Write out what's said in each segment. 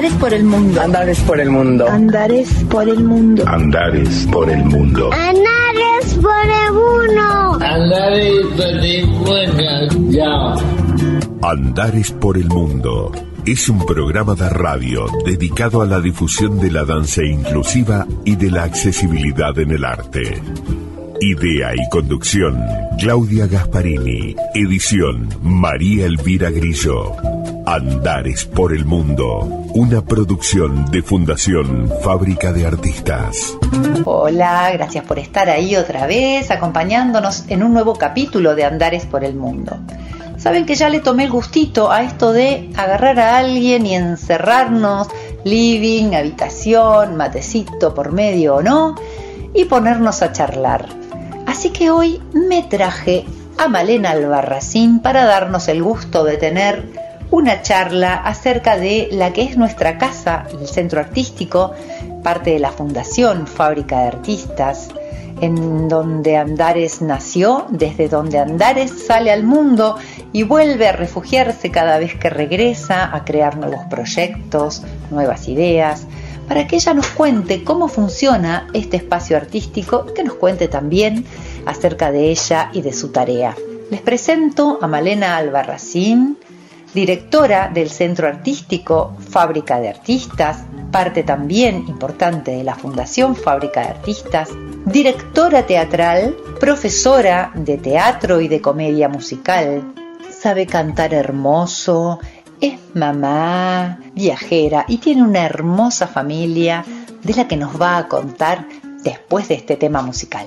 Andares por el mundo. Andares por el mundo. Andares por el mundo. Andares por el mundo. Andares por el mundo. Andares por el mundo. Ya. Andares por el mundo. Es un programa de radio dedicado a la difusión de la danza inclusiva y de la accesibilidad en el arte. Idea y conducción, Claudia Gasparini. Edición, María Elvira Grillo. Andares por el Mundo, una producción de Fundación Fábrica de Artistas. Hola, gracias por estar ahí otra vez, acompañándonos en un nuevo capítulo de Andares por el Mundo. Saben que ya le tomé el gustito a esto de agarrar a alguien y encerrarnos, living, habitación, matecito por medio o no, y ponernos a charlar. Así que hoy me traje a Malena Albarracín para darnos el gusto de tener una charla acerca de la que es nuestra casa, el centro artístico, parte de la Fundación Fábrica de Artistas, en donde Andares nació, desde donde Andares sale al mundo y vuelve a refugiarse cada vez que regresa a crear nuevos proyectos, nuevas ideas, para que ella nos cuente cómo funciona este espacio artístico, que nos cuente también acerca de ella y de su tarea. Les presento a Malena Albarracín, directora del Centro Artístico Fábrica de Artistas, parte también importante de la Fundación Fábrica de Artistas, directora teatral, profesora de teatro y de comedia musical, sabe cantar hermoso, es mamá, viajera y tiene una hermosa familia de la que nos va a contar después de este tema musical.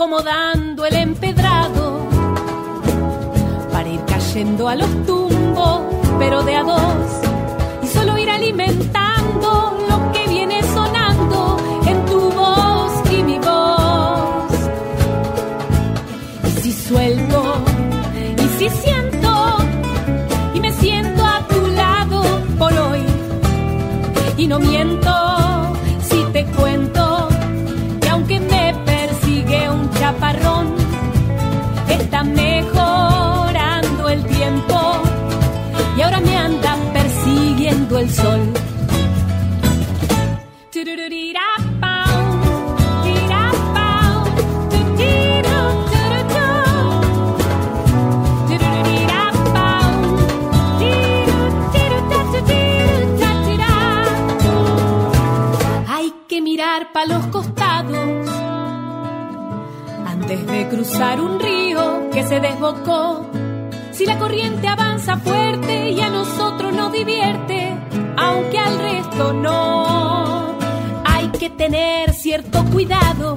Acomodando el empedrado para ir cayendo a los tumbos, pero de a dos, y solo ir alimentando lo que viene sonando en tu voz y mi voz. Y si suelto, y si siento, y me siento a tu lado por hoy, y no miento tiru, tatirá. Hay que mirar pa' los costados antes de cruzar un río que se desbocó. Si la corriente avanza fuerte y a nosotros nos divierte, aunque al resto no, hay que tener cierto cuidado.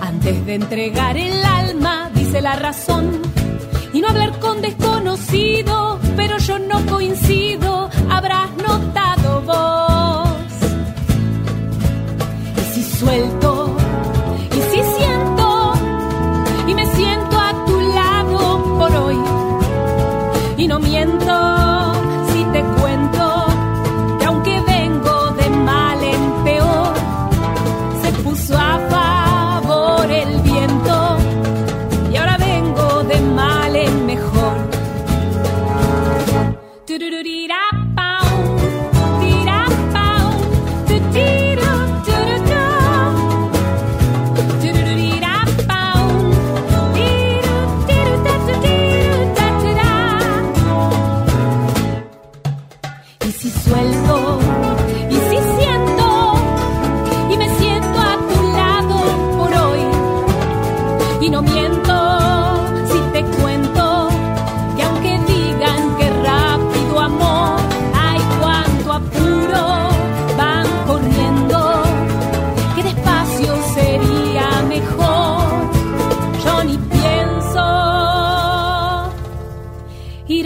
Antes de entregar el alma, dice la razón, y no hablar con desconocidos, pero yo no coincido, habrás notado vos. Si suelto,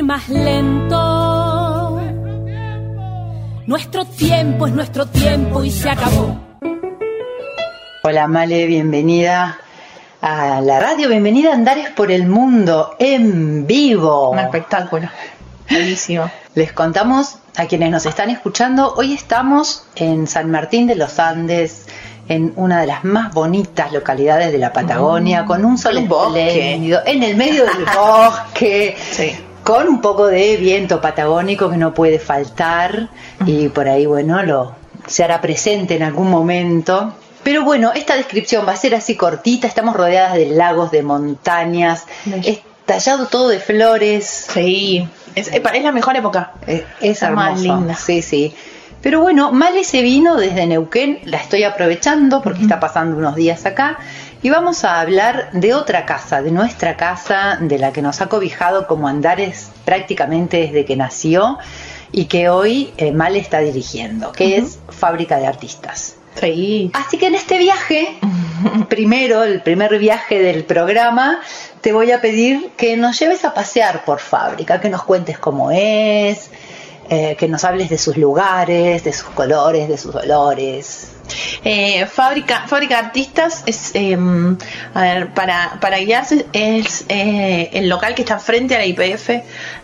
más lento. Nuestro tiempo es nuestro tiempo y se acabó. Hola Male, bienvenida a la radio, bienvenida a Andares por el Mundo en vivo. Un espectáculo. Buenísimo. Les contamos a quienes nos están escuchando, hoy estamos en San Martín de los Andes, en una de las más bonitas localidades de la Patagonia, con un sol espléndido, en el medio del bosque, Sí. Con un poco de viento patagónico que no puede faltar y por ahí, bueno, lo se hará presente en algún momento. Pero bueno, esta descripción va a ser así cortita, estamos rodeadas de lagos, de montañas, es tallado todo de flores, Sí. Es, es la mejor época. es, es más linda. Sí, sí. Pero bueno, Male se vino desde Neuquén, la estoy aprovechando porque está pasando unos días acá. Y vamos a hablar de otra casa, de nuestra casa, de la que nos ha cobijado como Andares prácticamente desde que nació y que hoy eh, Male está dirigiendo, que es Fábrica de Artistas. Sí. Así que en este viaje, primero, el primer viaje del programa, te voy a pedir que nos lleves a pasear por fábrica, que nos cuentes cómo es, eh, que nos hables de sus lugares, de sus colores, de sus olores. Eh, fábrica, fábrica de artistas es, eh, a ver, para, para guiarse es eh, el local que está frente a la IPF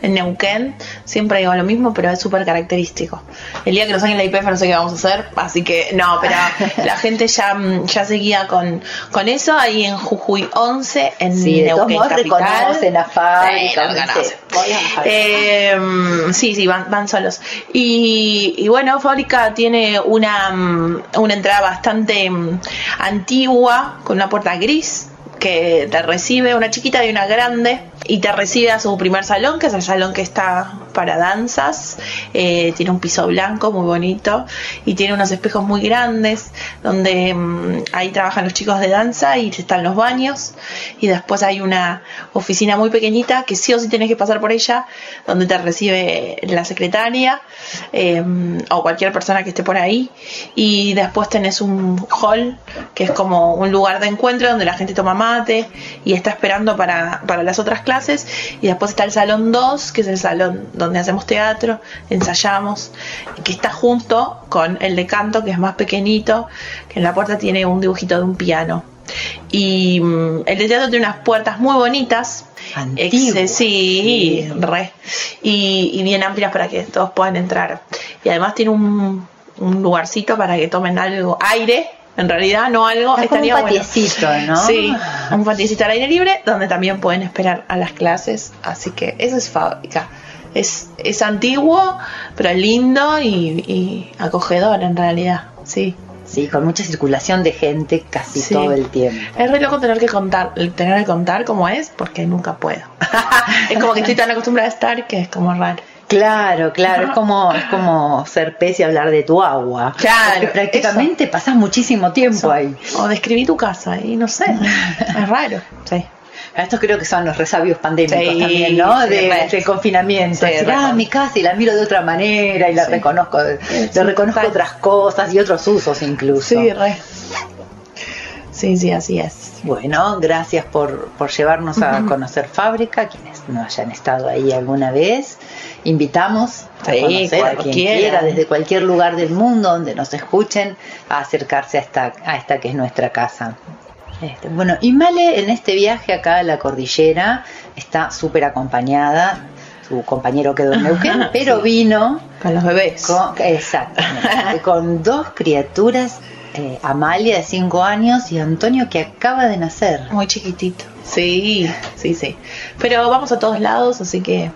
en Neuquén. Siempre digo lo mismo, pero es súper característico. El día que nos saquen la IPF no sé qué vamos a hacer, así que no, pero la gente ya, mm, ya se guía con, con eso. Ahí en Jujuy 11, en Sí, todos Neuquén reconocen la fábrica, Sí, fábrica. Eh, sí, sí, van, van solos. Y, y bueno, Fábrica tiene una, mm, entrada bastante mm, antigua, con una puerta gris, que te recibe una chiquita y una grande, y te recibe a su primer salón, que es el salón que está para danzas. Eh, tiene un piso blanco muy bonito, y tiene unos espejos muy grandes, donde mm, ahí trabajan los chicos de danza y están los baños, y después hay una oficina muy pequeñita que sí o sí tenés que pasar por ella, donde te recibe la secretaria eh, o cualquier persona que esté por ahí. Y después tenés un hall que es como un lugar de encuentro donde la gente toma mate y está esperando para, para las otras clases. Y después está el salón 2, que es el salón donde hacemos teatro, ensayamos, que está junto con el de canto, que es más pequeñito, que en la puerta tiene un dibujito de un piano. Y mm, el de teatro tiene unas puertas muy bonitas. Antiguo, sí, re. Y, y bien amplias para que todos puedan entrar. Y además tiene un, un lugarcito para que tomen algo, aire, en realidad, no algo. Es como un estaría bueno. patiecito, ¿no? Sí, un patiecito al aire libre donde también pueden esperar a las clases. Así que eso es fábrica. Es, es antiguo, pero lindo y, y acogedor en realidad. Sí. Sí, con mucha circulación de gente casi Sí. todo el tiempo. Es re loco tener que contar, tener que contar cómo es, porque nunca puedo. es como que estoy tan acostumbrada a estar que es como raro. Claro, claro, es como, es como ser pez y hablar de tu agua. Claro, Porque prácticamente pasas muchísimo tiempo ahí. O describí tu casa y no sé. es raro. Sí. Estos creo que son los resabios pandémicos Sí, también, ¿no? sí, De, del confinamiento. Sí, ah, mi casa y la miro de otra manera y la reconozco, le reconozco otras cosas y otros usos incluso. Sí, re. Sí, sí, así es. Bueno, gracias por, por llevarnos a conocer Fábrica, quienes no hayan estado ahí alguna vez. Invitamos a Sí, conocer a quien quiera, desde cualquier lugar del mundo donde nos escuchen, a acercarse a esta, a esta que es nuestra casa. Este, bueno, y Male en este viaje acá a la cordillera está súper acompañada. Su compañero quedó en Neuquén, pero vino Con los bebés. con, exactamente, con dos criaturas, eh, Amalia de 5 años y Antonio que acaba de nacer. Muy chiquitito. Sí, sí, sí. Pero vamos a todos lados, así que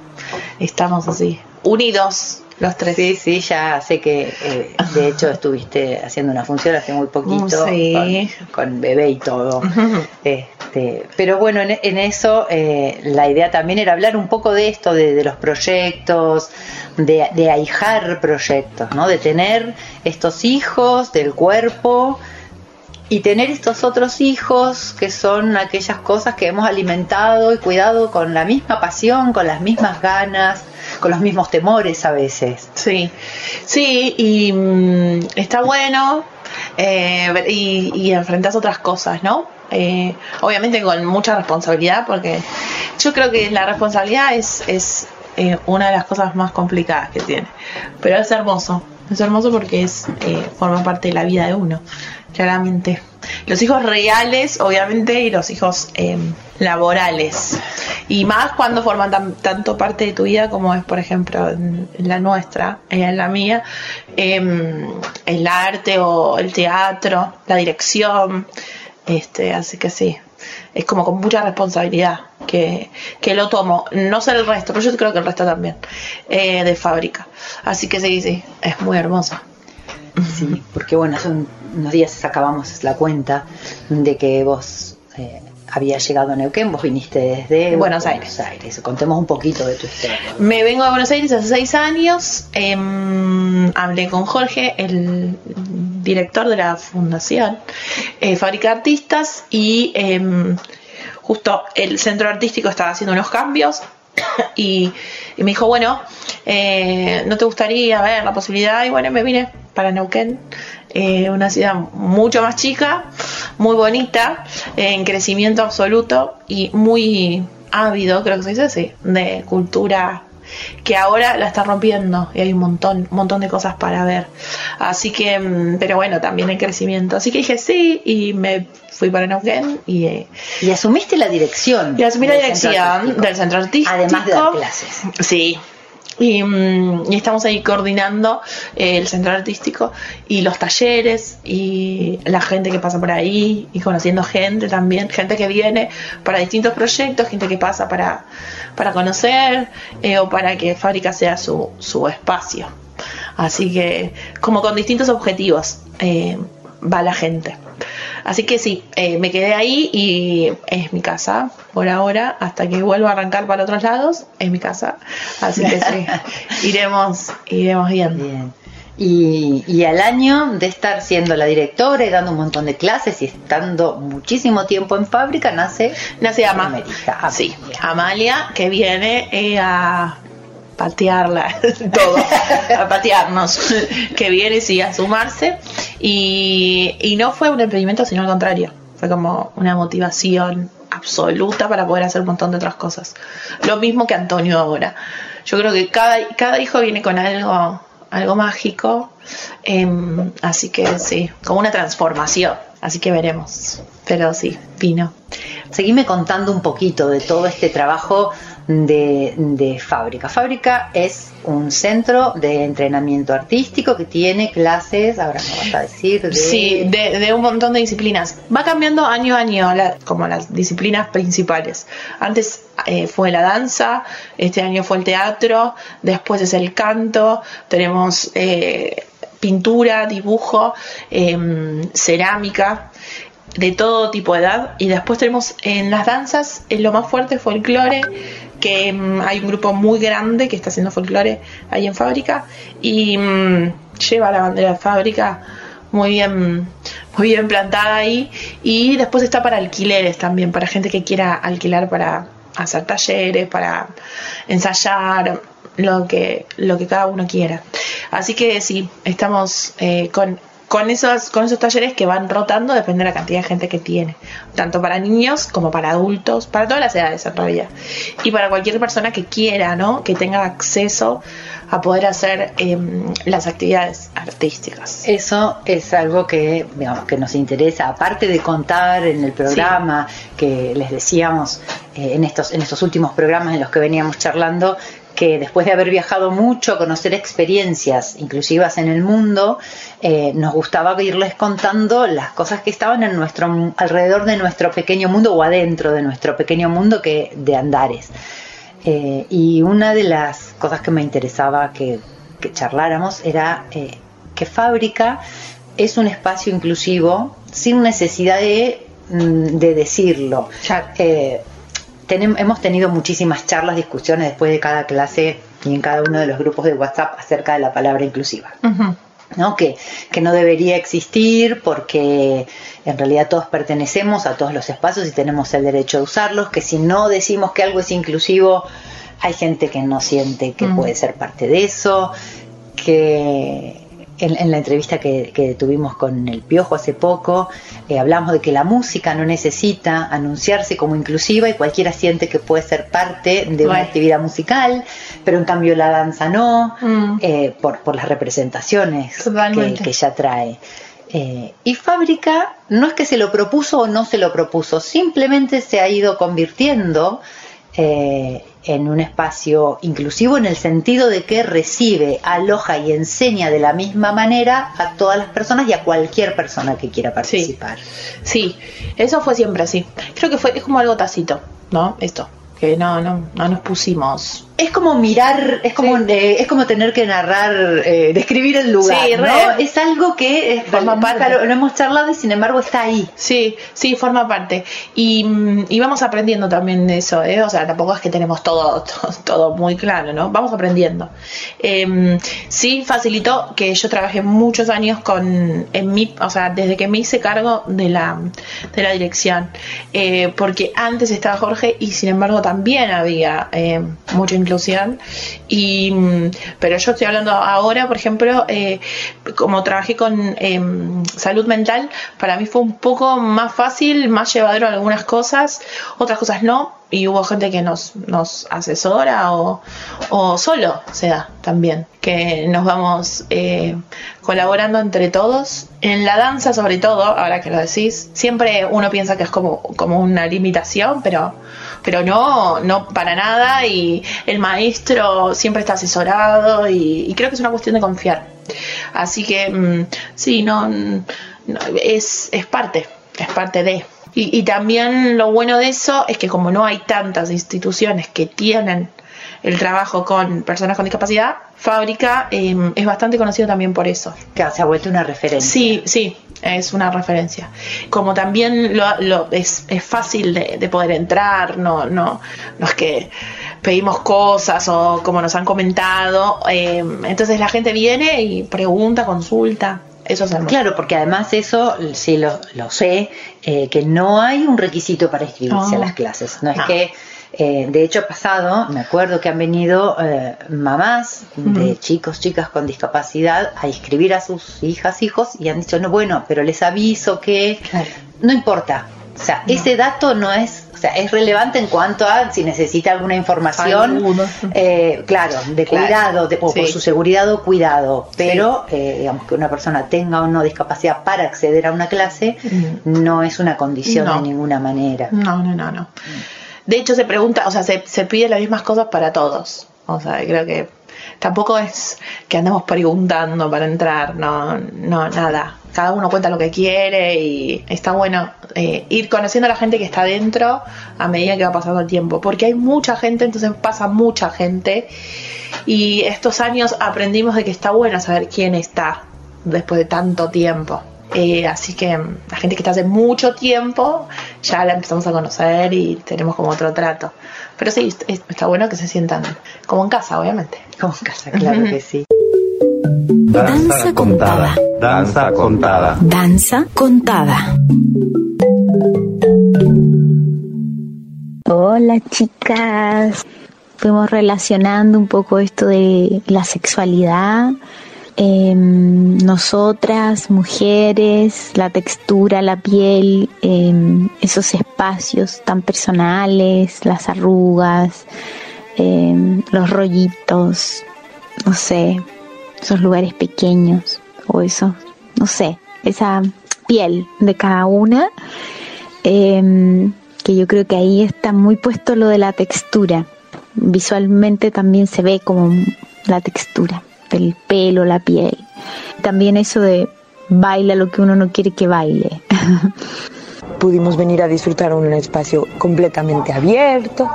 estamos así, unidos los tres. Sí, sí, ya sé que eh, de hecho estuviste haciendo una función hace muy poquito Sí. con, con bebé y todo. Este, pero bueno, en, en eso eh, la idea también era hablar un poco de esto, de, de los proyectos, de, de ahijar proyectos, ¿no? De tener estos hijos del cuerpo y tener estos otros hijos que son aquellas cosas que hemos alimentado y cuidado con la misma pasión, con las mismas ganas, con los mismos temores a veces. Sí, sí, y mm, está bueno eh, y, y enfrentas otras cosas, ¿no? Eh, obviamente con mucha responsabilidad, porque yo creo que la responsabilidad es, es eh, una de las cosas más complicadas que tiene. Pero es hermoso, es hermoso porque es eh, forma parte de la vida de uno, claramente. Los hijos reales, obviamente, y los hijos eh, laborales. Y más cuando forman tan- tanto parte de tu vida como es, por ejemplo, en, la nuestra, en la mía, em, el arte o el teatro, la dirección. Este, así que sí, es como con mucha responsabilidad que, que lo tomo. No sé el resto, pero yo creo que el resto también, eh, de fábrica. Así que sí, sí, es muy hermoso. Sí, porque bueno, hace un- unos días sacábamos la cuenta de que vos eh, habías llegado a Neuquén, vos viniste desde Buenos Aires. Aires. Contemos un poquito de tu historia. Me vengo de Buenos Aires hace seis años. em, hablé con Jorge, el director de la fundación eh, Fábrica Artistas, y em, justo el centro artístico estaba haciendo unos cambios. Y, y me dijo, bueno, eh, ¿no te gustaría ver la posibilidad? Y bueno, me vine para Neuquén, eh, una ciudad mucho más chica, muy bonita, en crecimiento absoluto y muy ávido, creo que se dice así, de cultura que ahora la está rompiendo y hay un montón, un montón de cosas para ver. Así que, mm, pero bueno, también en crecimiento. Así que dije sí y me fui para Neuquén y, eh, Y asumiste la dirección. y asumí la centro dirección del centro artístico. Además de dar clases. Sí. Y, mm, y estamos ahí coordinando eh, el centro artístico y los talleres y la gente que pasa por ahí y conociendo gente también, gente que viene para distintos proyectos, gente que pasa para, para conocer eh, o para que Fábrica sea su, su espacio. Así que como con distintos objetivos eh, va la gente. Así que sí, eh, me quedé ahí y es mi casa por ahora, hasta que vuelva a arrancar para otros lados, es mi casa. Así que sí, iremos, iremos viendo. Bien. Y, y al año de estar siendo la directora y dando un montón de clases y estando muchísimo tiempo en fábrica, nace Nace Ama. América. Sí, Amalia. Amalia, que viene eh, a patearla todo, a patearnos, que viene sí a sumarse. Y, y no fue un emprendimiento, sino al contrario, fue como una motivación absoluta para poder hacer un montón de otras cosas. Lo mismo que Antonio ahora. Yo creo que cada, cada hijo viene con algo, algo mágico, em, así que sí, como una transformación. Así que veremos. Pero sí, vino. Seguime contando un poquito de todo este trabajo de, de Fábrica. Fábrica es un centro de entrenamiento artístico que tiene clases, ahora me vas a decir, de... Sí, de, un montón de disciplinas. Va cambiando año a año como las disciplinas principales. Antes eh, fue la danza, este año fue el teatro, después es el canto, tenemos eh, pintura, dibujo, em, cerámica de todo tipo de edad y después tenemos en las danzas eh, lo más fuerte folclore que mm, hay un grupo muy grande que está haciendo folclore ahí en fábrica y mm, lleva la bandera de fábrica muy bien muy bien plantada ahí. Y después está para alquileres también para gente que quiera alquilar para hacer talleres para ensayar lo que lo que cada uno quiera. Así que sí estamos eh, con con esos, con esos talleres que van rotando depende de la cantidad de gente que tiene, tanto para niños como para adultos, para todas las edades en realidad, y para cualquier persona que quiera, ¿no? Que tenga acceso a poder hacer em, las actividades artísticas. Eso es algo que, digamos, que nos interesa, aparte de contar en el programa que les decíamos eh, en, estos, en estos últimos programas en los que veníamos charlando, que después de haber viajado mucho, conocer experiencias inclusivas en el mundo, eh, nos gustaba irles contando las cosas que estaban en nuestro alrededor de nuestro pequeño mundo o adentro de nuestro pequeño mundo que de Andares. Eh, y una de las cosas que me interesaba que, que charláramos era eh, que Fábrica es un espacio inclusivo sin necesidad de, mm, de decirlo. Hemos tenido muchísimas charlas, discusiones después de cada clase y en cada uno de los grupos de WhatsApp acerca de la palabra inclusiva. ¿no? Que, que no debería existir porque en realidad todos pertenecemos a todos los espacios y tenemos el derecho de usarlos, que si no decimos que algo es inclusivo, hay gente que no siente que puede ser parte de eso, que en, en la entrevista que, que tuvimos con el Piojo hace poco, eh, hablamos de que la música no necesita anunciarse como inclusiva y cualquiera siente que puede ser parte de una actividad musical, pero en cambio la danza no, Mm. eh, por, por las representaciones que, que ya trae. Eh, y Fábrica no es que se lo propuso o no se lo propuso, simplemente se ha ido convirtiendo eh, en un espacio inclusivo en el sentido de que recibe, aloja y enseña de la misma manera a todas las personas y a cualquier persona que quiera participar. Sí, eso fue siempre así. Creo que fue es como algo tácito, ¿no? Esto, que no, no, no nos pusimos. Es como mirar, es como, Sí. eh, es como tener que narrar, eh, describir el lugar, Sí, ¿no? Es algo que eh, Forma parte. Lo, lo hemos charlado y sin embargo está ahí. Sí, sí, forma parte. Y, mm, y vamos aprendiendo también de eso, ¿eh? O sea, tampoco es que tenemos todo, todo, todo muy claro, ¿no? Vamos aprendiendo. Em, sí, facilitó que yo trabajé muchos años con, en mi, o sea, desde que me hice cargo de la, de la dirección. Eh, porque antes estaba Jorge y sin embargo también había eh, inclusión. Y, mm, pero yo estoy hablando ahora, por ejemplo, eh, como trabajé con em, salud mental, para mí fue un poco más fácil, más llevadero algunas cosas, otras cosas no. Y hubo gente que nos, nos asesora o, o solo se da también, que nos vamos eh, colaborando entre todos. En la danza sobre todo, ahora que lo decís, siempre uno piensa que es como, como una limitación, pero, pero no, no para nada y el maestro siempre está asesorado y, creo que es una cuestión de confiar. Así que mm, sí, no, no, es, es parte, es parte de. Y, y también lo bueno de eso es que como no hay tantas instituciones que tienen el trabajo con personas con discapacidad, Fábrica eh, es bastante conocido también por eso. Que se ha vuelto una referencia. Sí, sí, es una referencia. Como también lo, lo- es, es fácil de, de poder entrar, no, no, no es que pedimos cosas o como nos han comentado. eh, entonces la gente viene y pregunta, consulta. Eso es hermoso. Claro, porque además eso sí lo, lo sé, eh, que no hay un requisito para inscribirse a las clases. No es No. que, eh, de hecho, ha pasado, me acuerdo que han venido eh, mamás de chicos, chicas con discapacidad a inscribir a sus hijas, hijos y han dicho, no, bueno, pero les aviso que no importa. O sea, ese dato no es, o sea, es relevante en cuanto a si necesita alguna información, eh, claro, de Claro. cuidado, de, o por Sí. su seguridad o cuidado, pero eh, digamos que una persona tenga o no discapacidad para acceder a una clase Mm. no es una condición No. de ninguna manera. No, no, no, no. De hecho se pregunta, o sea, se, pide las mismas cosas para todos. O sea, creo que tampoco es que andemos preguntando para entrar, no, no, nada. Cada uno cuenta lo que quiere y está bueno eh, ir conociendo a la gente que está dentro a medida que va pasando el tiempo. Porque hay mucha gente, entonces pasa mucha gente. Y estos años aprendimos de que está bueno saber quién está después de tanto tiempo. Eh, así que la gente que está hace mucho tiempo ya la empezamos a conocer y tenemos como otro trato. Pero sí, es- está bueno que se sientan como en casa, obviamente. Como en casa, claro que sí. Danza contada. Danza contada. Danza contada. Hola chicas. Fuimos relacionando un poco esto de la sexualidad. Em, nosotras, mujeres, la textura, la piel, em, esos espacios tan personales, las arrugas, em, los rollitos, no sé, esos lugares pequeños o esos, no sé, esa piel de cada una, que yo creo que ahí está muy puesto lo de la textura. Visualmente también se ve como la textura del pelo, la piel. También eso de baila lo que uno no quiere que baile. Pudimos venir a disfrutar un espacio completamente abierto,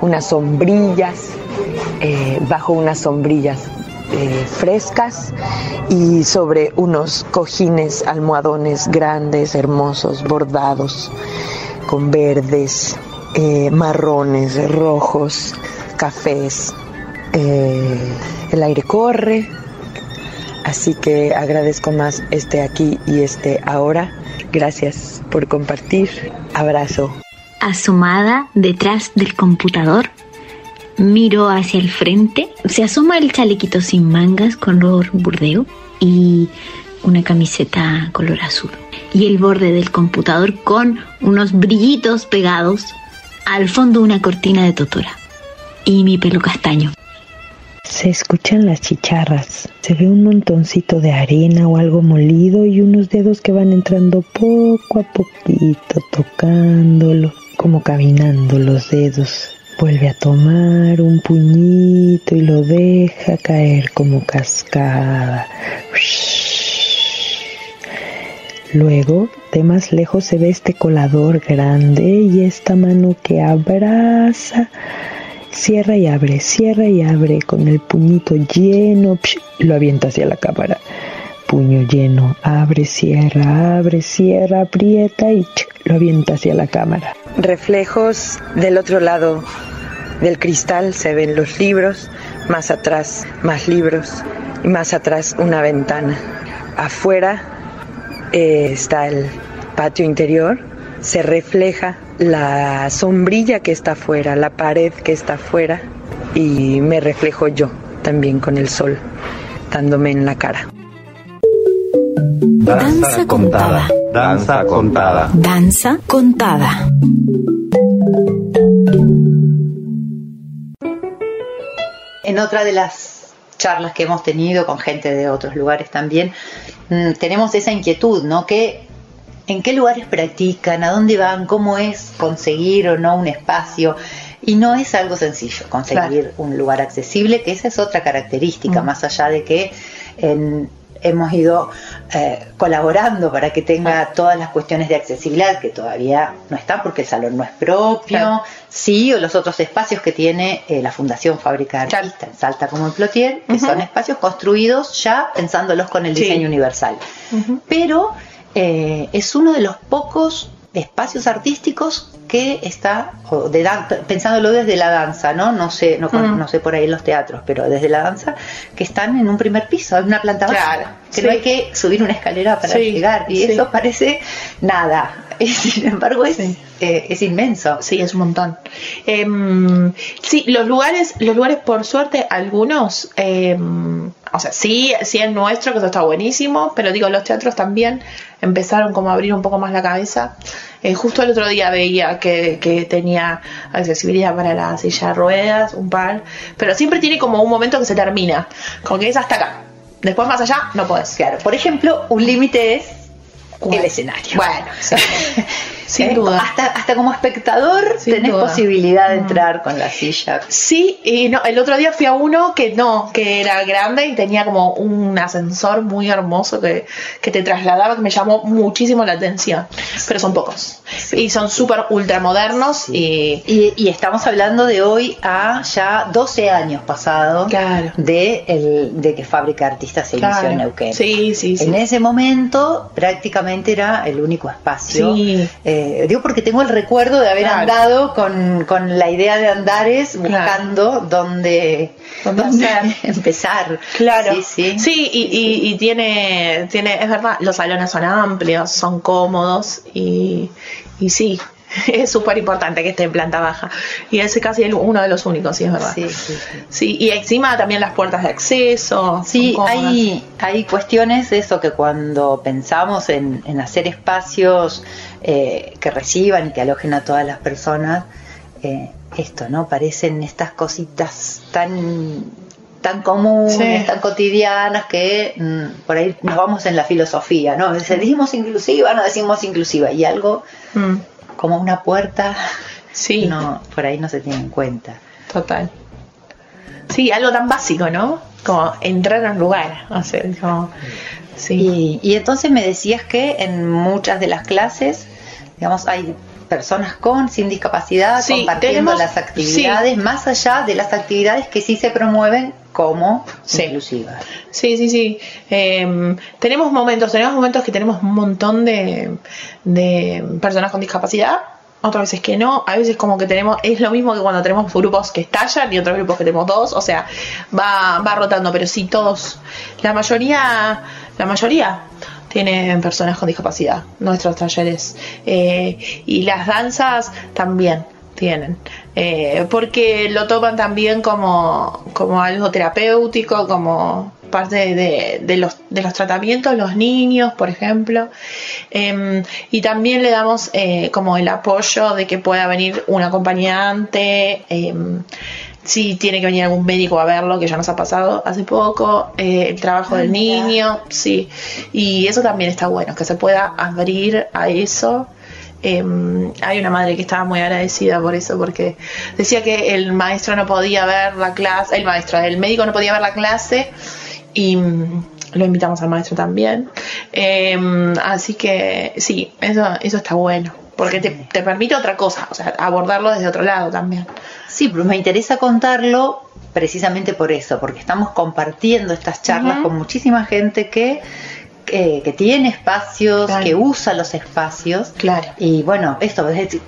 unas sombrillas, eh, bajo unas sombrillas eh, frescas y sobre unos cojines, almohadones grandes, hermosos, bordados, con verdes, eh, marrones, rojos, cafés. Eh, el aire corre, así que agradezco más este aquí y este ahora. Gracias por compartir. Abrazo. Asomada detrás del computador, miro hacia el frente. Se asoma el chalequito sin mangas color burdeo y una camiseta color azul. Y el borde del computador con unos brillitos pegados. Al fondo una cortina de totora. Y mi pelo castaño. Se escuchan las chicharras. Se ve un montoncito de arena o algo molido y unos dedos que van entrando poco a poquito, tocándolo, como caminando los dedos. Vuelve a tomar un puñito y lo deja caer como cascada. Luego, de más lejos se ve este colador grande y esta mano que abraza, cierra y abre, cierra y abre con el puñito lleno, lo avienta hacia la cámara. Puño lleno, abre, cierra, abre, cierra, aprieta y lo avienta hacia la cámara. Reflejos del otro lado del cristal se ven los libros, más atrás más libros y más atrás una ventana. Afuera eh, está el patio interior, se refleja la sombrilla que está afuera, la pared que está afuera y me reflejo yo también con el sol dándome en la cara. Danza contada. Danza contada. Danza contada. En otra de las charlas que hemos tenido con gente de otros lugares también, Mm, tenemos esa inquietud, ¿no? Que, ¿En qué lugares practican? ¿A dónde van? ¿Cómo es conseguir o no un espacio? Y no es algo sencillo conseguir un lugar accesible, que esa es otra característica, mm. más allá de que hemos ido eh, colaborando para que tenga todas las cuestiones de accesibilidad que todavía no están porque el salón no es propio, sí, o los otros espacios que tiene eh, la Fundación Fábrica de Artistas en Salta como en Plotier, que son espacios construidos ya pensándolos con el diseño universal. Pero eh, es uno de los pocos espacios artísticos que está de pensándolo desde la danza, ¿no? No sé, no, no, sé por ahí los teatros, pero desde la danza que están en un primer piso, en una planta baja, que no hay que subir una escalera para llegar y eso parece nada. sin embargo es, eh, es inmenso. Sí, es un montón. Em, sí, los lugares, los lugares por suerte, algunos, em, o sea, sí, sí es nuestro, que eso está buenísimo, pero digo, los teatros también empezaron como a abrir un poco más la cabeza. Eh, justo el otro día veía que, que, tenía accesibilidad para la silla de ruedas, un par, pero siempre tiene como un momento que se termina, como que es hasta acá. Después más allá no puedes. Claro, por ejemplo, un límite es el escenario. Bueno, sin ¿Eh? duda. Hasta, hasta como espectador tenés posibilidad de mm. entrar con la silla. Sí, y no, el otro día fui a uno que no, que era grande y tenía como un ascensor muy hermoso que, que te trasladaba, que me llamó muchísimo la atención. Pero son pocos. y son súper ultramodernos. Y... y... estamos hablando de hoy a ya 12 años pasados de, el, de que Fábrica Artistas se inició en Neuquén. Sí, sí, En ese momento prácticamente era el único espacio. Sí. Eh, eh, digo porque tengo el recuerdo de haber andado con, la idea de Andares buscando dónde, empezar. Claro. Sí, sí. y, tiene, tiene, es verdad, los salones son amplios, son cómodos y, y sí, es súper importante que esté en planta baja. Y ese casi es uno de los únicos, sí, es verdad. Sí, sí, sí. y encima también las puertas de acceso. Sí, hay, hay cuestiones de eso que cuando pensamos en, en hacer espacios eh, que reciban y que alojen a todas las personas, eh, esto, ¿no? Parecen estas cositas tan tan comunes, tan cotidianas que mm, por ahí nos vamos en la filosofía, ¿no? Decimos inclusiva, no decimos inclusiva y algo mm. Como una puerta, sí. no, por ahí no se tiene en cuenta. Total. Sí, algo tan básico, ¿no? Como entrar a un lugar, o sea, como y, entonces me decías que en muchas de las clases, digamos, hay personas con, sin discapacidad, compartiendo las actividades, más allá de las actividades que sí se promueven como inclusivas. Sí, sí, sí. Em, tenemos momentos, tenemos momentos que tenemos un montón de, de personas con discapacidad, otras veces que no, a veces como que tenemos, es lo mismo que cuando tenemos grupos que estallan y otros grupos que tenemos dos, o sea, va, va rotando, pero sí todos, la mayoría la mayoría tienen personas con discapacidad, nuestros talleres. Eh, y las danzas también tienen, eh, porque lo toman también como, como algo terapéutico, como parte de, los, de los tratamientos, los niños, por ejemplo, em, y también le damos eh, como el apoyo de que pueda venir un acompañante. Em, si tiene que venir algún médico a verlo, que ya nos ha pasado hace poco, eh, el trabajo del niño, sí, y eso también está bueno, que se pueda abrir a eso. Em, hay una madre que estaba muy agradecida por eso, porque decía que el maestro no podía ver la clase, el maestro, el médico no podía ver la clase y mm, lo invitamos al maestro también. Em, así que sí, eso, eso está bueno, porque te, te permite otra cosa, o sea, abordarlo desde otro lado también. Sí, pero me interesa contarlo precisamente por eso, porque estamos compartiendo estas charlas con muchísima gente que, que, que tiene espacios, Claro. que usa los espacios. Claro. Y bueno, esto es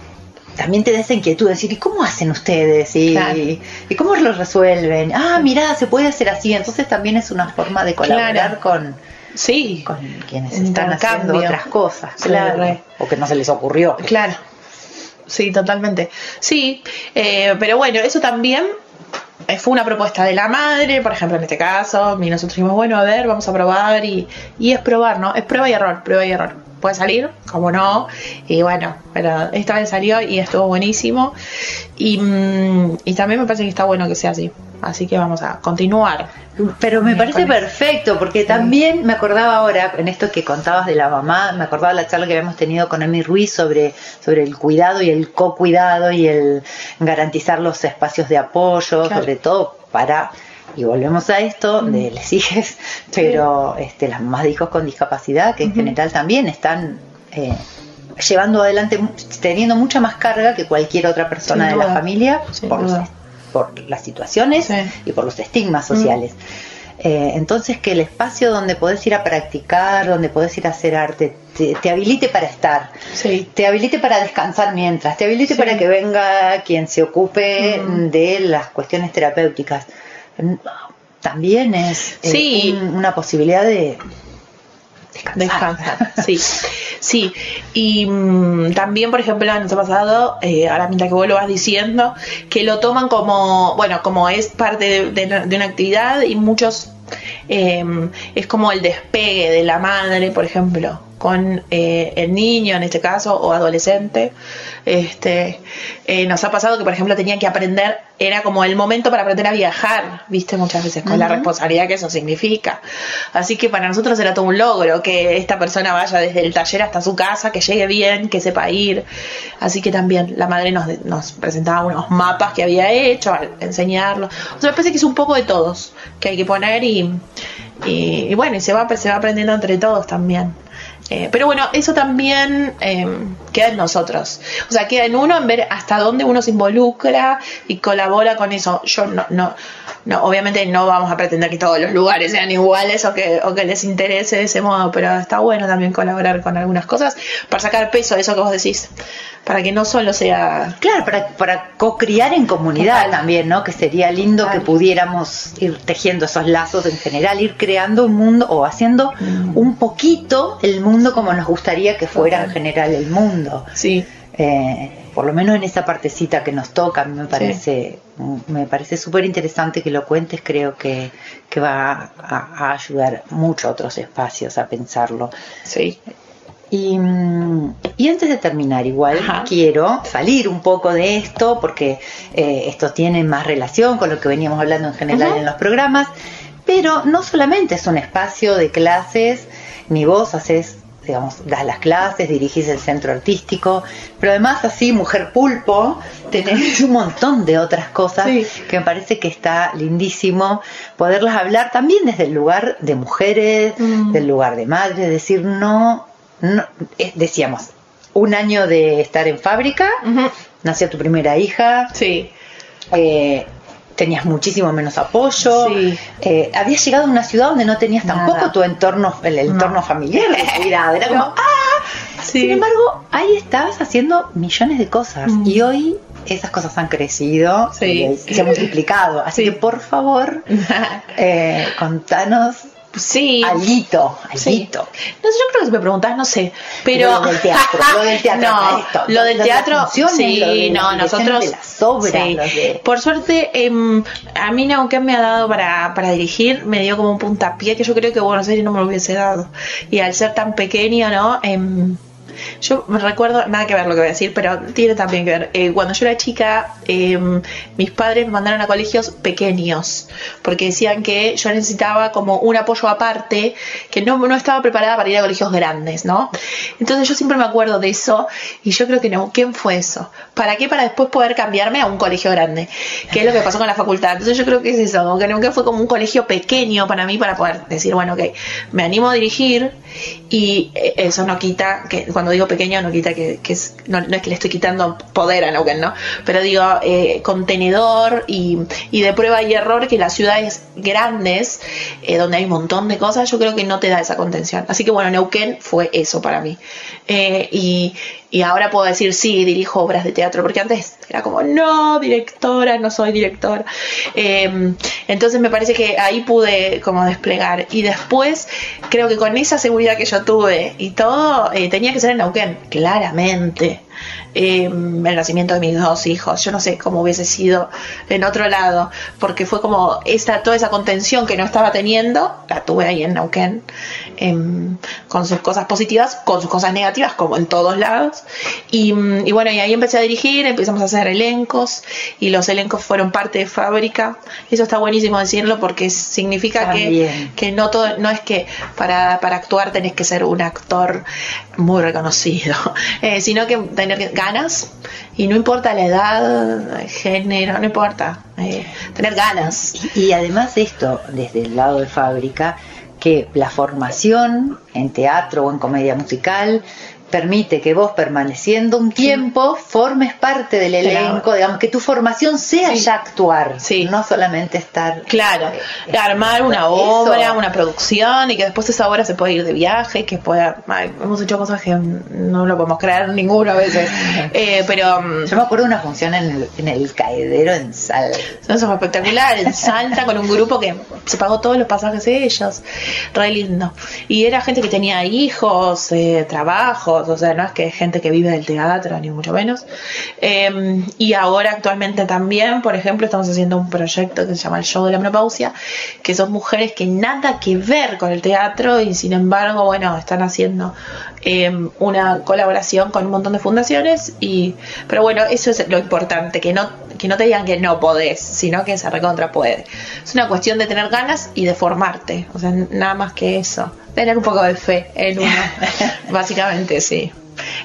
también te da esa inquietud de decir, ¿y cómo hacen ustedes? ¿Y, Claro. y cómo lo resuelven? Ah, mira, se puede hacer así. Entonces también es una forma de colaborar Claro. con, Sí, con quienes están haciendo otras cosas. Claro. O que no se les ocurrió. Claro. Sí, totalmente. Sí, eh, pero bueno, eso también eh, fue una propuesta de la madre, por ejemplo, en este caso, y nosotros dijimos, bueno, a ver, vamos a probar, y, y es probar, ¿no? Es prueba y error, prueba y error. Puede salir, como no, y bueno, pero esta vez salió y estuvo buenísimo, y, mm, y también me parece que está bueno que sea así, así que vamos a continuar. Pero me parece perfecto, porque también me acordaba ahora, en esto que contabas de la mamá, me acordaba la charla que habíamos tenido con Emi Ruiz sobre, sobre el cuidado y el co-cuidado y el garantizar los espacios de apoyo, Claro. sobre todo para, y volvemos a esto, de les hijas, pero este, las mamás de hijos con discapacidad, que en general también están... eh, llevando adelante, teniendo mucha más carga que cualquier otra persona de la familia Sin por duda. Por las situaciones Sí. y por los estigmas sociales. Eh, entonces, que el espacio donde podés ir a practicar, donde podés ir a hacer arte, te, te habilite para estar, Sí. te habilite para descansar mientras, te habilite Sí. para que venga quien se ocupe de las cuestiones terapéuticas. También es eh, un- una posibilidad de descansar. Sí. Sí, y mm, también, por ejemplo, nos ha pasado, eh, ahora mientras que vos lo vas diciendo, que lo toman como, bueno, como es parte de, de- de una actividad y muchos, eh, es como el despegue de la madre, por ejemplo, con eh, el niño en este caso o adolescente. Este, eh, nos ha pasado que, por ejemplo, tenían que aprender, era como el momento para aprender a viajar, viste, muchas veces, con la responsabilidad que eso significa. Así que para nosotros era todo un logro que esta persona vaya desde el taller hasta su casa, que llegue bien, que sepa ir. Así que también la madre nos, nos presentaba unos mapas que había hecho, al enseñarlo. O sea, me parece que es un poco de todos que hay que poner y, y, y bueno, y se va, se va aprendiendo entre todos también. Eh, pero bueno, eso también eh, queda en nosotros. O sea, queda en uno en ver hasta dónde uno se involucra y colabora con eso. Yo no, no, no obviamente no vamos a pretender que todos los lugares sean iguales o que, o que les interese de ese modo, pero está bueno también colaborar con algunas cosas para sacar peso de eso que vos decís. Para que no solo sea. Claro, para, para co-criar en comunidad Total. también, ¿no? Que sería lindo que pudiéramos ir tejiendo esos lazos en general, ir creando un mundo o haciendo Mm. un poquito el mundo como nos gustaría que fuera en general el mundo. Sí, Eh, por lo menos en esa partecita que nos toca, a mí me parece, me parece súper interesante que lo cuentes, creo que, que va a, a ayudar mucho a otros espacios a pensarlo. sí. Y, y antes de terminar, igual Ajá. quiero salir un poco de esto, porque eh, esto tiene más relación con lo que veníamos hablando en general Ajá. en los programas, pero no solamente es un espacio de clases, ni vos haces, digamos, das las clases, dirigís el centro artístico, pero además así, mujer pulpo, tenés un montón de otras cosas Sí. que me parece que está lindísimo poderlas hablar también desde el lugar de mujeres, Mm. del lugar de madres, decir no, no eh, decíamos, un año de estar en fábrica, Ujú. nació tu primera hija, Sí, eh, tenías muchísimo menos apoyo, Sí. eh, habías llegado a una ciudad donde no tenías Nada. tampoco tu entorno, el entorno familiar de cuidado, era como. ¡ah! Sí. Sin embargo, ahí estabas haciendo millones de cosas Mm. y hoy esas cosas han crecido Sí. y se han multiplicado. Así Sí. que por favor, eh, contanos sí. alguito, Sí. alguito. No sé, yo creo que si me preguntás, no sé, pero... Lo del teatro, lo del teatro, no, esto, lo del teatro, sí, lo de no, nosotros... de las obras, sí. los de- Por suerte, em, a mí Neuquén me ha dado para, para dirigir, me dio como un puntapié que yo creo que Buenos Aires no me lo hubiese dado. Y al ser tan pequeño, ¿no? Em, Yo me recuerdo, nada que ver lo que voy a decir, pero tiene también que ver. Eh, cuando yo era chica, eh, mis padres me mandaron a colegios pequeños, porque decían que yo necesitaba como un apoyo aparte, que no, no estaba preparada para ir a colegios grandes, ¿no? Entonces yo siempre me acuerdo de eso, y yo creo que no, ¿quién fue eso? ¿Para qué? Para después poder cambiarme a un colegio grande, que es lo que pasó con la facultad. Entonces yo creo que es eso, como que nunca fue como un colegio pequeño para mí, para poder decir, bueno, ok, me animo a dirigir, y eh, eso no quita, que cuando digo pequeño no quita que, es, no, es que le estoy quitando poder a Neuquén, ¿no? Pero digo, eh, contenedor y, y de prueba y error que las ciudades grandes, eh, donde hay un montón de cosas, yo creo que no te da esa contención. Así que bueno, Neuquén fue eso para mí. Eh, y, y ahora puedo decir, sí, dirijo obras de teatro, porque antes era como, no, directora, no soy directora. Eh, entonces me parece que ahí pude como desplegar. Y después, creo que con esa seguridad que yo tuve y todo, eh, tenía que ser en Neuquén, claramente. Eh, el nacimiento de mis dos hijos, yo no sé cómo hubiese sido en otro lado, porque fue como esta, toda esa contención que no estaba teniendo, la tuve ahí en Neuquén, em, con sus cosas positivas, con sus cosas negativas, como en todos lados. Y, mm, y bueno, y ahí empecé a dirigir, empezamos a hacer elencos, y los elencos fueron parte de fábrica. Eso está buenísimo decirlo porque significa que, que no todo, no es que para, para actuar tenés que ser un actor muy reconocido, eh, sino que tener ganas, y no importa la edad, género, no importa, eh, tener ganas. Y, y además de esto, desde el lado de fábrica, que la formación en teatro o en comedia musical permite que vos permaneciendo un tiempo formes parte del Claro. elenco, digamos que tu formación sea ya actuar, no solamente estar Claro, armar una Eso. obra, una producción y que después esa obra se puede ir de viaje, que pueda. ay, hemos hecho cosas que no lo podemos creer ninguno a veces. Eh, pero. mm, Yo me acuerdo de una función en el, en el caedero en Sal. Eso es espectacular, en Salta con un grupo que se pagó todos los pasajes de ellos, re lindo. Y era gente que tenía hijos, eh, o sea, no es que es gente que vive del teatro, ni mucho menos. Eh, y ahora actualmente también, por ejemplo, estamos haciendo un proyecto que se llama el Show de la Menopausia, que son mujeres que nada que ver con el teatro y sin embargo, bueno, están haciendo eh, una colaboración con un montón de fundaciones y pero bueno eso es lo importante que no que no te digan que no podés sino que se recontra puede es una cuestión de tener ganas y de formarte o sea nada más que eso tener un poco de fe en uno básicamente sí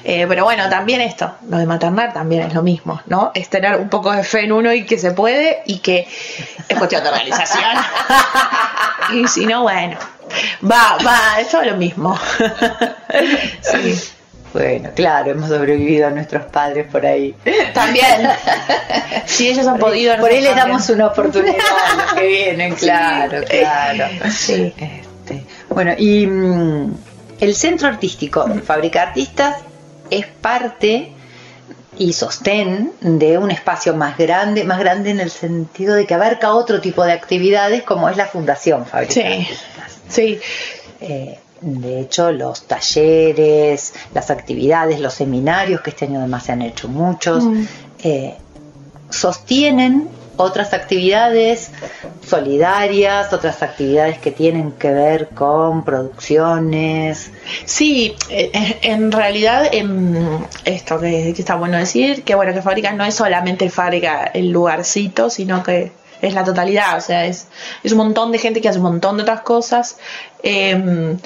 Eh, pero bueno, también esto, lo de maternar también es lo mismo, ¿no? Es tener un poco de fe en uno y que se puede y que es cuestión de organización. y si no, bueno, va, va, es todo lo mismo. sí. Bueno, claro, hemos sobrevivido a nuestros padres por ahí. También. Si ellos han podido. Por ahí les damos una oportunidad a los que vienen, claro, claro. Sí. Este, bueno, y mm, el centro artístico Fábrica Artistas es parte y sostén de un espacio más grande, más grande en el sentido de que abarca otro tipo de actividades como es la Fundación Fábrica Sí. Artistas. Sí. Eh, de hecho, los talleres, las actividades, los seminarios, que este año además se han hecho muchos, Mm. eh, sostienen otras actividades solidarias, otras actividades que tienen que ver con producciones. Sí, eh, en realidad esto que, que está bueno decir, que bueno, que fábrica no es solamente fábrica el lugarcito, sino que es la totalidad, o sea, es, es un montón de gente que hace un montón de otras cosas em,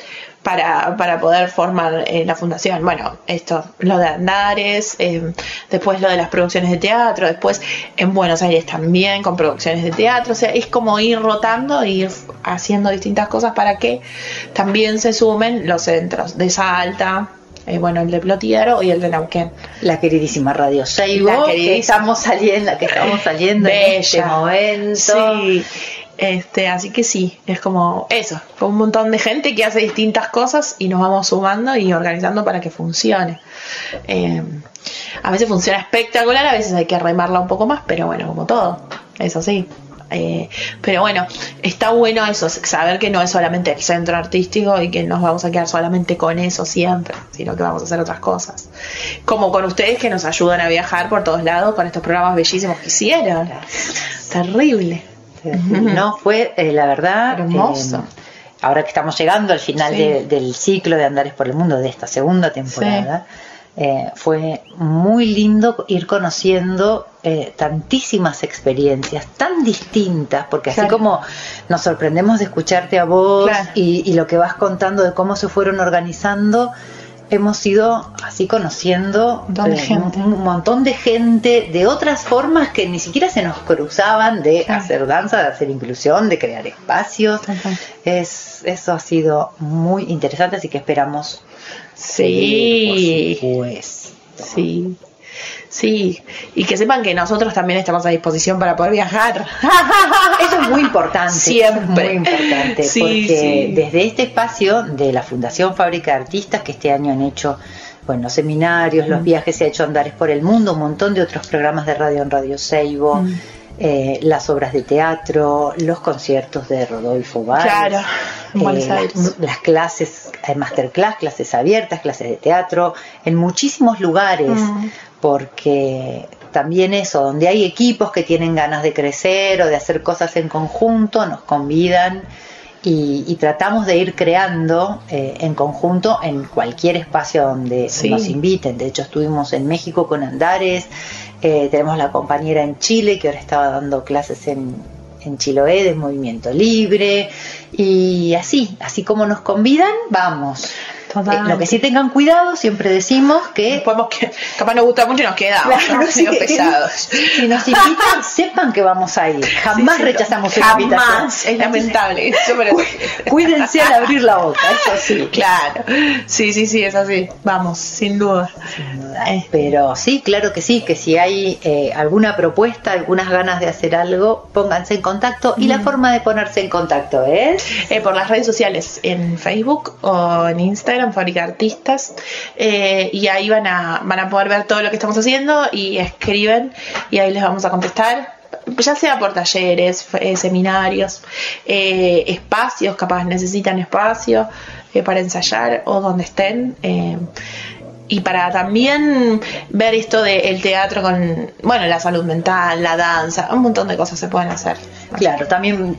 para, para poder formar eh, la fundación. Bueno, esto, lo de Andares, em, después lo de las producciones de teatro, después en Buenos Aires también con producciones de teatro, o sea, es como ir rotando, e ir haciendo distintas cosas para que también se sumen los centros de Salta, eh, bueno, el de Plotiero y el de Neuquén. La queridísima Radio Seibo, La que estamos saliendo, que estamos saliendo en este momento. Sí. Este, así que sí, es como eso, un montón de gente que hace distintas cosas y nos vamos sumando y organizando para que funcione. Eh, a veces funciona espectacular, a veces hay que remarla un poco más, pero bueno, como todo, eso sí. Eh, pero bueno, está bueno eso, saber que no es solamente el centro artístico y que nos vamos a quedar solamente con eso siempre, sino que vamos a hacer otras cosas. Como con ustedes que nos ayudan a viajar por todos lados con estos programas bellísimos que hicieron. Terrible. No, fue eh, la verdad Hermoso. eh, ahora que estamos llegando al final Sí. de- del ciclo de Andares por el Mundo, de esta segunda temporada, eh, fue muy lindo ir conociendo eh, tantísimas experiencias tan distintas, porque así como nos sorprendemos de escucharte a vos Claro. y, y lo que vas contando de cómo se fueron organizando, hemos ido así conociendo Un montón de eh, gente. un, montón de gente de otras formas que ni siquiera se nos cruzaban de Claro. hacer danza, de hacer inclusión, de crear espacios. Es, eso ha sido muy interesante, así que esperamos Sí. seguir, por supuesto. Sí. Sí, y que sepan que nosotros también estamos a disposición para poder viajar. Eso es muy importante. Siempre. eso es muy importante. Sí, porque sí. desde este espacio de la Fundación Fábrica de Artistas, que este año han hecho bueno, seminarios, Mm. los viajes, se ha hecho Andares por el Mundo, un montón de otros programas de radio en Radio Seibo, Mm. eh, las obras de teatro, los conciertos de Rodolfo Valls. Claro, Buenos las- las clases, eh, masterclass, clases abiertas, clases de teatro, en muchísimos lugares, Mm. Porque también eso, donde hay equipos que tienen ganas de crecer o de hacer cosas en conjunto, nos convidan y, y tratamos de ir creando eh, en conjunto en cualquier espacio donde Sí. nos inviten. De hecho, estuvimos en México con Andares, eh, tenemos la compañera en Chile que ahora estaba dando clases en, en Chiloé de Movimiento Libre y así, así como nos convidan, vamos. Total. Eh, lo que sí tengan cuidado, siempre decimos que Podemos que capaz nos gusta mucho y nos quedamos, Claro, ¿no? sí, que- pesados. si nos invitan, sepan que vamos a ir. Jamás Sí, sí, rechazamos una jamás. invitación. Es lamentable. Eso, pero- Cuídense al abrir la boca, eso sí. Claro. Sí, sí, sí, es así. Vamos, sin duda. Eh, Pero sí, claro que sí, que si hay eh, alguna propuesta, algunas ganas de hacer algo, pónganse en contacto. Y Mm. la forma de ponerse en contacto es... eh, por las redes sociales, en Facebook o en Instagram, Fábrica de Artistas, eh, y ahí van a, van a poder ver todo lo que estamos haciendo y escriben y ahí les vamos a contestar, ya sea por talleres, eh, seminarios, eh, espacios, capaz necesitan espacio para ensayar o donde estén. y para también ver esto del teatro con, bueno, la salud mental, la danza, un montón de cosas se pueden hacer. Claro, también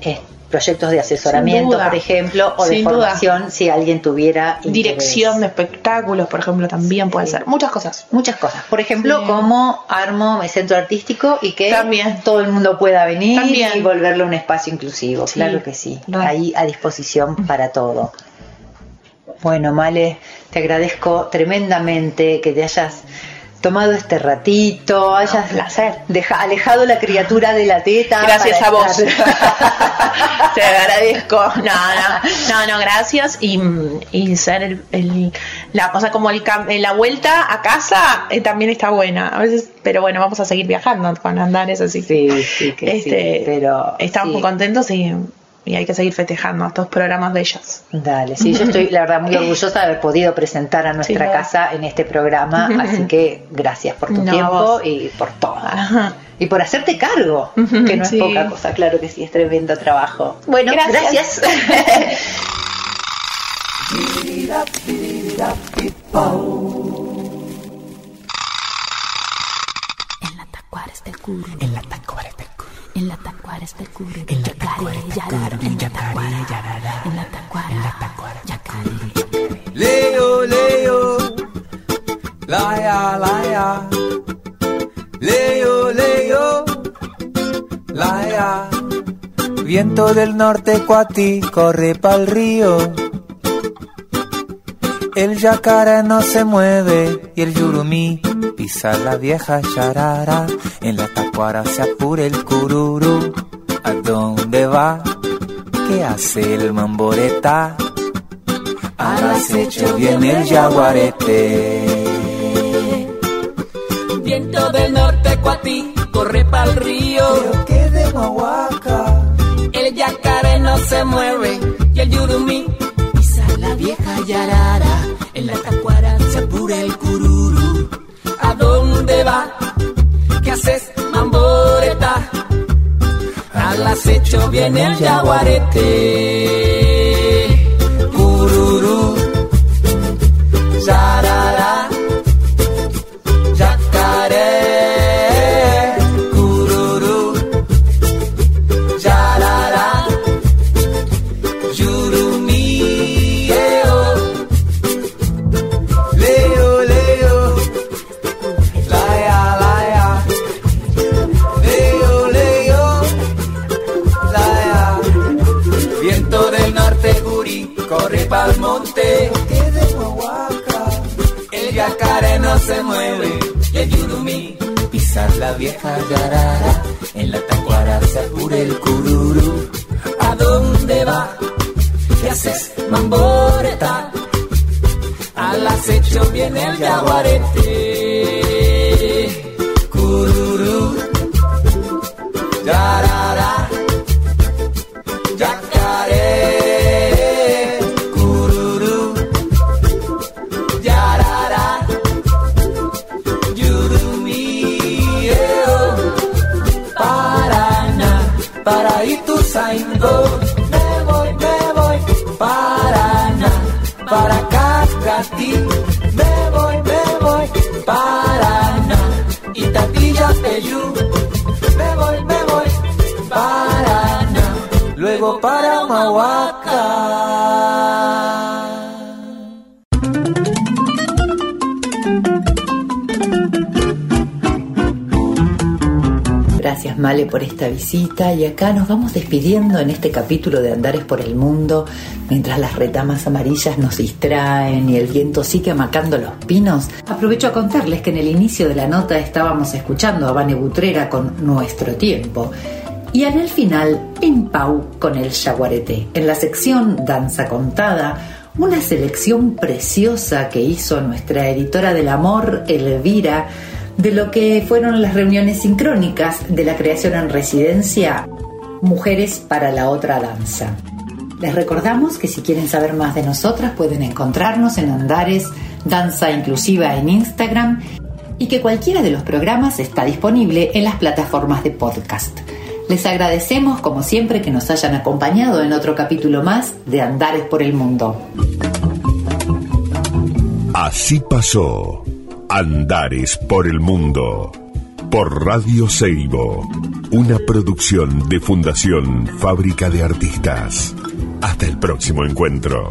proyectos de asesoramiento, duda. por ejemplo, o de duda. formación, si alguien tuviera interés. Dirección de espectáculos, por ejemplo, también puede ser. Muchas cosas. Muchas cosas. Por ejemplo, Sí. como armo mi centro artístico y que También. todo el mundo pueda venir También. y volverlo un espacio inclusivo. Sí. Claro que sí. Ahí a disposición para todo. Bueno, Male, te agradezco tremendamente que te hayas tomado este ratito, hayas placer. deja- alejado la criatura de la teta. Gracias a vos. Te agradezco. No, no, no, no, gracias. Y, y ser el, el- la cosa como el, cam- la vuelta a casa eh, también está buena. A veces, pero bueno, vamos a seguir viajando con andares, así que Sí, sí, que este, sí, pero estamos sí. muy contentos y, y hay que seguir festejando estos programas de ellas. Dale, sí, yo estoy la verdad muy orgullosa de haber podido presentar a nuestra Sí, casa en este programa, así que gracias por tu No, tiempo vos. y por todo. Ajá. Y por hacerte cargo, que no Sí. es poca cosa, claro que sí, es tremendo trabajo. Bueno, Gracias. gracias. En la tacuara está el curu. En la tacuara está el curu. En la tacuara. En la tacuara. En la tacuara. En la tacuara. Yacaré. Leo, Leo, Laia, Laia, Leo, Leo, Laia. Viento del norte cuati corre pa'l río. El yacaré no se mueve y el yurumí pisa la vieja charara. En la tacuara se apura el cururu. ¿A dónde va? ¿Qué hace el mamboreta? Al acecho viene el jaguarete. Viento del norte, cuatí, corre pa'l río. Pero que de Mahuaca. El yacaré no se mueve y el yurumí pisa la vieja yarara. En la tacuara se apura el cururu. ¿A dónde va? ¿Qué haces, mamboreta? Al acecho viene el yaguarete. Gracias Male por esta visita y acá nos vamos despidiendo en este capítulo de Andares por el Mundo mientras las retamas amarillas nos distraen y el viento sigue amacando los pinos. Aprovecho a contarles que en el inicio de la nota estábamos escuchando a Vane Butrera con Nuestro Tiempo y en el final Pim Pau con el Yaguareté. En la sección Danza Contada, una selección preciosa que hizo nuestra editora del amor, Elvira, de lo que fueron las reuniones sincrónicas de la creación en residencia Mujeres para la otra danza. Les recordamos que si quieren saber más de nosotras pueden encontrarnos en Andares Danza Inclusiva en Instagram y que cualquiera de los programas está disponible en las plataformas de podcast. Les agradecemos como siempre que nos hayan acompañado en otro capítulo más de Andares por el Mundo. Así pasó. Andares por el mundo. Por Radio Seibo. Una producción de Fundación Fábrica de Artistas. Hasta el próximo encuentro.